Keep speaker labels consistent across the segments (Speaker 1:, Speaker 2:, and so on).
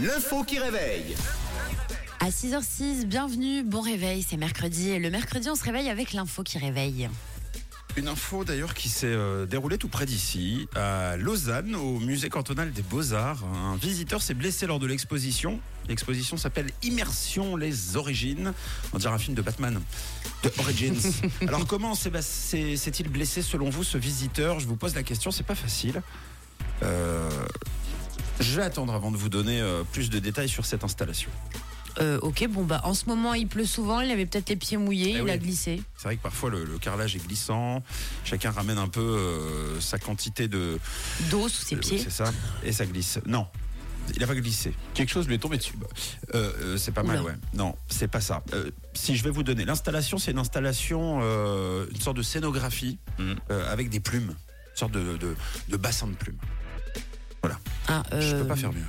Speaker 1: L'info qui réveille.
Speaker 2: À 6h06, bienvenue, bon réveil, c'est mercredi. Et le mercredi, on se réveille avec l'info qui réveille.
Speaker 3: Une info d'ailleurs qui s'est euh, déroulée tout près d'ici, à Lausanne, au musée cantonal des beaux-arts. Un visiteur s'est blessé lors de l'exposition. L'exposition s'appelle Immersion les origines. On dirait un film de Batman, de Origins. Alors comment s'est- bah, s'est- s'est-il blessé selon vous ce visiteur? Je vous pose la question, c'est pas facile. Euh, je vais attendre avant de vous donner euh, plus de détails sur cette installation.
Speaker 2: Euh, ok, bon bah en ce moment il pleut souvent, il avait peut-être les pieds mouillés,
Speaker 3: Eh
Speaker 2: il
Speaker 3: oui.
Speaker 2: a glissé.
Speaker 3: C'est vrai que parfois le, le carrelage est glissant, chacun ramène un peu euh, sa quantité de,
Speaker 2: D'eau sous ses
Speaker 3: Euh,
Speaker 2: pieds.
Speaker 3: C'est ça. Et ça glisse. Non. Il a pas glissé.
Speaker 4: Quelque chose lui est tombé dessus.
Speaker 3: Euh, euh, c'est pas mal,
Speaker 2: Oula.
Speaker 3: ouais. Non, c'est pas ça. Euh, si je vais vous donner l'installation, c'est une installation, euh, une sorte de scénographie euh, avec des plumes, une sorte de, de, de bassin de plumes.
Speaker 2: Ah,
Speaker 3: Je
Speaker 2: euh,
Speaker 3: peux pas faire mieux.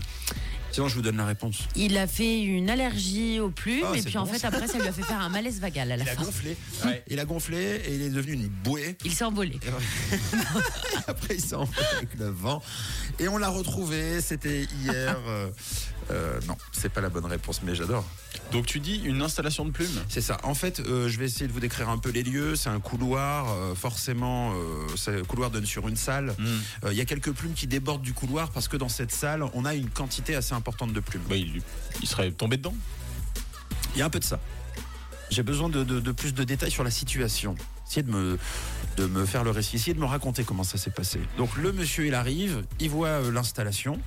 Speaker 3: Sinon, je vous donne la réponse.
Speaker 2: Il a fait une allergie aux plumes
Speaker 3: Ah,
Speaker 2: et
Speaker 3: c'est
Speaker 2: puis en
Speaker 3: bon,
Speaker 2: fait après ça lui a fait faire un malaise vagal à la
Speaker 3: Il a
Speaker 2: fin.
Speaker 3: gonflé. Il a gonflé et il est devenu une bouée.
Speaker 2: Il s'est envolé.
Speaker 3: Après, il s'est envolé avec le vent. Et on l'a retrouvé. C'était hier. euh, euh, non, c'est pas la bonne réponse, mais j'adore.
Speaker 4: Donc tu dis une installation de plumes
Speaker 3: C'est ça. En fait, euh, je vais essayer de vous décrire un peu les lieux. C'est un couloir. euh, forcément, euh, le couloir donne sur une salle. Euh, Il y a quelques plumes qui débordent du couloir parce que dans cette salle, on a une quantité assez importante de plumes.
Speaker 4: Bah, il, il serait tombé dedans.
Speaker 3: Il y a un peu de ça. J'ai besoin de, de- de plus de détails sur la situation. Essayez de me, de me faire le récit. Essayez de me raconter comment ça s'est passé. Donc le monsieur, il arrive, il voit l'installation.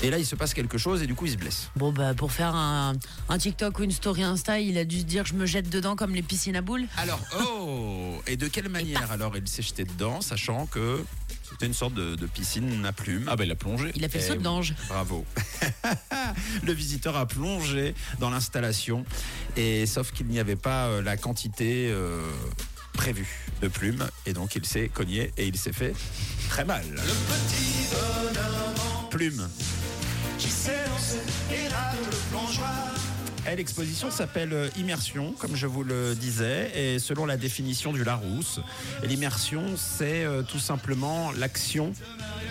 Speaker 3: Et là, il se passe quelque chose et du coup, il se blesse.
Speaker 2: Bon bah pour faire un, un TikTok ou une story Insta, il a dû se dire je me jette dedans comme les piscines à boules.
Speaker 3: Alors, oh Et de quelle manière alors il s'est jeté dedans, sachant que c'était une sorte de, de piscine à plumes
Speaker 4: Ah bah il a plongé.
Speaker 2: Il a fait le
Speaker 3: Eh
Speaker 2: saut de
Speaker 3: oui.
Speaker 2: l'ange.
Speaker 3: Bravo. le visiteur a plongé dans l'installation et sauf qu'il n'y avait pas euh, la quantité euh, prévue de plumes et donc il s'est cogné et il s'est fait très mal. Plume. L'exposition s'appelle euh, Immersion, comme je vous le disais, et selon la définition du Larousse, l'immersion, c'est euh, tout simplement l'action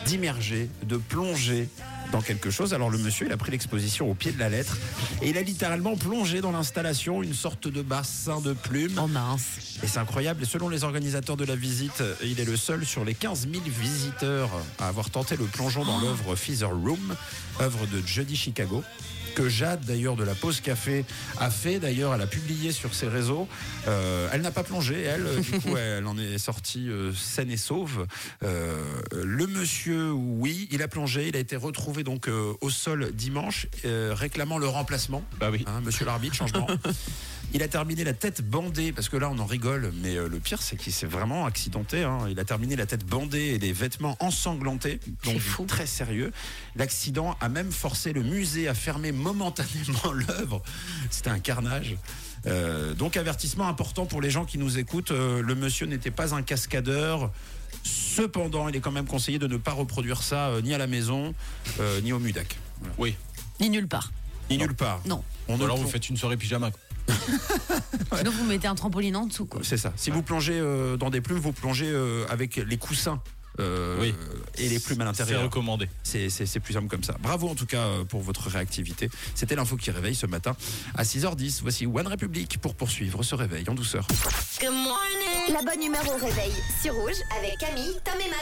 Speaker 3: d'immerger, de plonger dans quelque chose. Alors le monsieur, il a pris l'exposition au pied de la lettre, et il a littéralement plongé dans l'installation une sorte de bassin de plumes.
Speaker 2: Oh mince.
Speaker 3: Et c'est incroyable. Et selon les organisateurs de la visite, il est le seul sur les 15 000 visiteurs à avoir tenté le plongeon dans l'œuvre Feather Room, œuvre de Jody Chicago. Que Jade, d'ailleurs, de la Pause Café, a fait. D'ailleurs, elle a publié sur ses réseaux. Euh, elle n'a pas plongé, elle. euh, Du coup, elle en est sortie euh, saine et sauve. Euh, le monsieur, oui, il a plongé. Il a été retrouvé donc euh, au sol dimanche, euh, réclamant le remplacement.
Speaker 4: Bah oui.
Speaker 3: Hein, monsieur l'arbitre, changement. Il a terminé la tête bandée, parce que là on en rigole, mais euh, le pire c'est qu'il s'est vraiment accidenté. hein. Il a terminé la tête bandée et les vêtements ensanglantés, donc
Speaker 2: fou.
Speaker 3: très sérieux. L'accident a même forcé le musée à fermer momentanément l'œuvre. C'était un carnage. Euh, donc avertissement important pour les gens qui nous écoutent. euh, le monsieur n'était pas un cascadeur. Cependant, il est quand même conseillé de ne pas reproduire ça euh, ni à la maison, euh, ni au Mudac. Voilà.
Speaker 4: Oui.
Speaker 2: Ni nulle part.
Speaker 3: Ni
Speaker 4: Non.
Speaker 3: nulle part.
Speaker 2: Non.
Speaker 3: On
Speaker 4: Ou
Speaker 3: ne
Speaker 4: alors
Speaker 3: plonge-
Speaker 4: vous faites une soirée pyjama. quoi.
Speaker 2: Sinon vous mettez un trampoline en dessous quoi.
Speaker 3: C'est ça. Si vous plongez euh, dans des plumes, vous plongez euh, avec les coussins. euh,
Speaker 4: Oui.
Speaker 3: Et les plumes à
Speaker 4: C'est
Speaker 3: l'intérieur.
Speaker 4: recommandé.
Speaker 3: C'est c'est- c'est plus simple comme ça. Bravo en tout cas euh, pour votre réactivité. C'était l'info qui réveille ce matin à 6h10. Voici One Republic pour poursuivre ce réveil en douceur.
Speaker 5: La bonne humeur au réveil sur Rouge avec Camille, Tom et Matt.